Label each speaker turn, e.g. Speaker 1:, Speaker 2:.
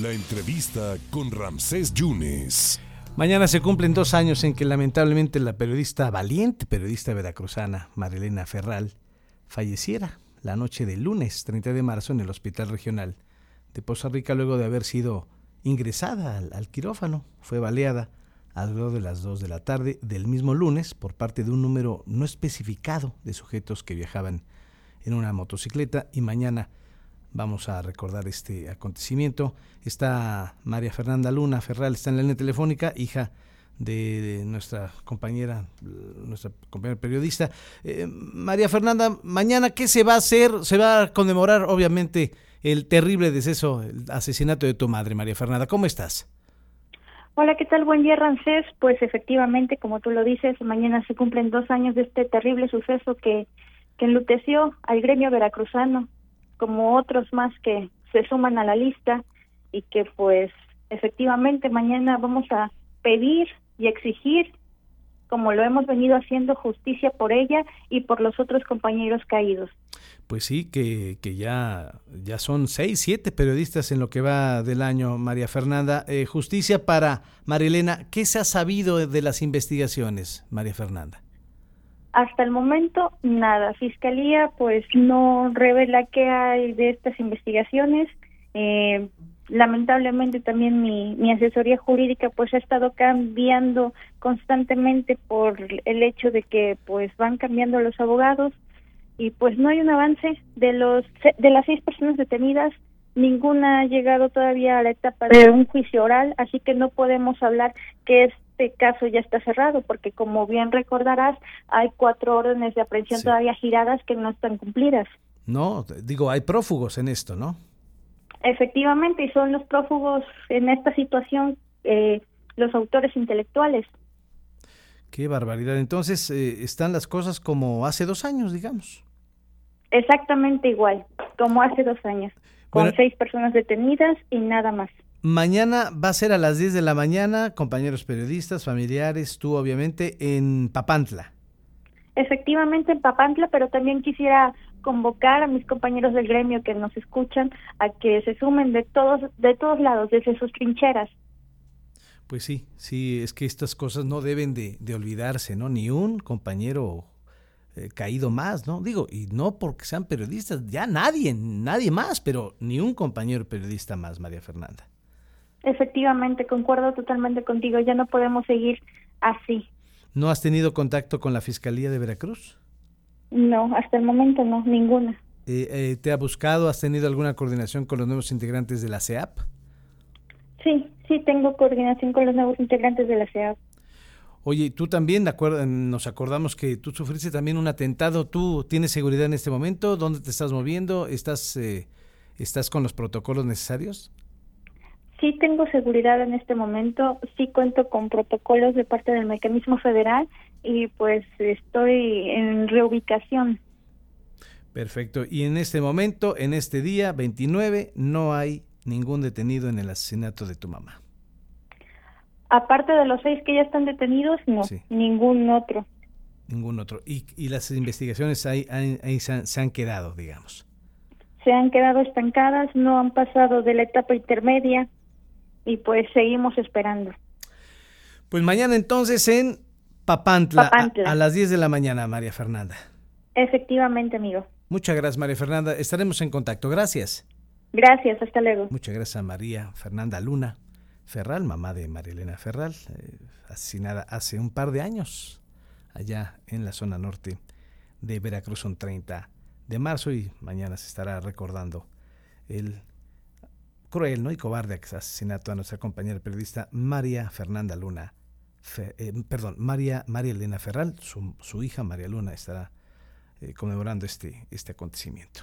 Speaker 1: La entrevista con Ramsés Yunes.
Speaker 2: Mañana se cumplen dos años en que lamentablemente la periodista, valiente periodista veracruzana, Marilena Ferral, falleciera la noche del lunes 30 de marzo en el Hospital Regional de Poza Rica luego de haber sido ingresada al, quirófano. Fue baleada alrededor de las 2 de la tarde del mismo lunes por parte de un número no especificado de sujetos que viajaban en una motocicleta y mañana vamos a recordar este acontecimiento. Está María Fernanda Luna Ferral, está en la línea telefónica, hija de, nuestra compañera, nuestra compañera periodista. Eh, María Fernanda, mañana, ¿qué se va a hacer? Se va a conmemorar, obviamente, el terrible deceso, el asesinato de tu madre, María Fernanda. ¿Cómo estás?
Speaker 3: Hola, ¿qué tal? Buen día, Rancés. Pues efectivamente, como tú lo dices, mañana se cumplen dos años de este terrible suceso que, que enluteció al gremio veracruzano como otros más que se suman a la lista y que pues efectivamente mañana vamos a pedir y exigir como lo hemos venido haciendo justicia por ella y por los otros compañeros caídos.
Speaker 2: Pues sí, que, que ya, ya son seis, siete periodistas en lo que va del año, María Fernanda. Eh, justicia para Marilena, ¿qué se ha sabido de las investigaciones, María Fernanda?
Speaker 3: Hasta el momento, nada. Fiscalía, pues, no revela qué hay de estas investigaciones. Eh, lamentablemente también mi, mi asesoría jurídica pues ha estado cambiando constantemente por el hecho de que pues van cambiando los abogados y pues no hay un avance de los de las seis personas detenidas ninguna ha llegado todavía a la etapa de un juicio oral así que no podemos hablar que es este caso ya está cerrado porque como bien recordarás hay cuatro órdenes de aprehensión todavía giradas que no están cumplidas.
Speaker 2: No, digo, hay prófugos en esto, ¿no?
Speaker 3: Efectivamente, y son los prófugos en esta situación eh, los autores intelectuales.
Speaker 2: Qué barbaridad. Entonces, eh, están las cosas como hace dos años, digamos.
Speaker 3: Exactamente igual, como hace dos años, con seis personas detenidas y nada más.
Speaker 2: Mañana va a ser a las 10 de la mañana, compañeros periodistas, familiares, tú obviamente, en Papantla.
Speaker 3: Efectivamente en Papantla, pero también quisiera convocar a mis compañeros del gremio que nos escuchan a que se sumen de todos de todos lados, desde sus trincheras.
Speaker 2: Pues sí, sí, es que estas cosas no deben de, olvidarse, ¿no? Ni un compañero eh, caído más, ¿no? Digo, y no porque sean periodistas, ya nadie, nadie más, pero ni un compañero periodista más, María Fernanda.
Speaker 3: Efectivamente, concuerdo totalmente contigo, ya no podemos seguir así.
Speaker 2: ¿No has tenido contacto con la Fiscalía de Veracruz?
Speaker 3: No, hasta el momento no, ninguna.
Speaker 2: Eh, eh, ¿Te ha buscado? ¿Has tenido alguna coordinación con los nuevos integrantes de la CEAP?
Speaker 3: Sí, sí, tengo coordinación con los nuevos integrantes de la CEAP.
Speaker 2: Oye, tú también nos acordamos que tú sufriste también un atentado. ¿Tú tienes seguridad en este momento? ¿Dónde te estás moviendo? ¿Estás, eh, ¿estás con los protocolos necesarios?
Speaker 3: Sí tengo seguridad en este momento, sí cuento con protocolos de parte del mecanismo federal y pues estoy en reubicación.
Speaker 2: Perfecto. Y en este momento, en este día 29, no hay ningún detenido en el asesinato de tu mamá.
Speaker 3: Aparte de los seis que ya están detenidos, no, ningún otro.
Speaker 2: Ningún otro. Y, y las investigaciones ahí, se han quedado, digamos.
Speaker 3: Se han quedado estancadas, no han pasado de la etapa intermedia y pues seguimos esperando.
Speaker 2: Pues mañana entonces en Papantla, A, las 10 de la mañana, María Fernanda.
Speaker 3: Efectivamente, amigo.
Speaker 2: Muchas gracias, María Fernanda. Estaremos en contacto. Gracias.
Speaker 3: Gracias, hasta luego.
Speaker 2: Muchas gracias a María Fernanda Luna Ferral, mamá de Marilena Ferral, eh, asesinada hace un par de años allá en la zona norte de Veracruz, un 30 de marzo y mañana se estará recordando el cruel ¿no? y cobarde asesinato a nuestra compañera periodista María Fernanda Luna, eh, perdón, María, María Elena Ferral, su, hija María Luna estará eh, conmemorando este, este acontecimiento.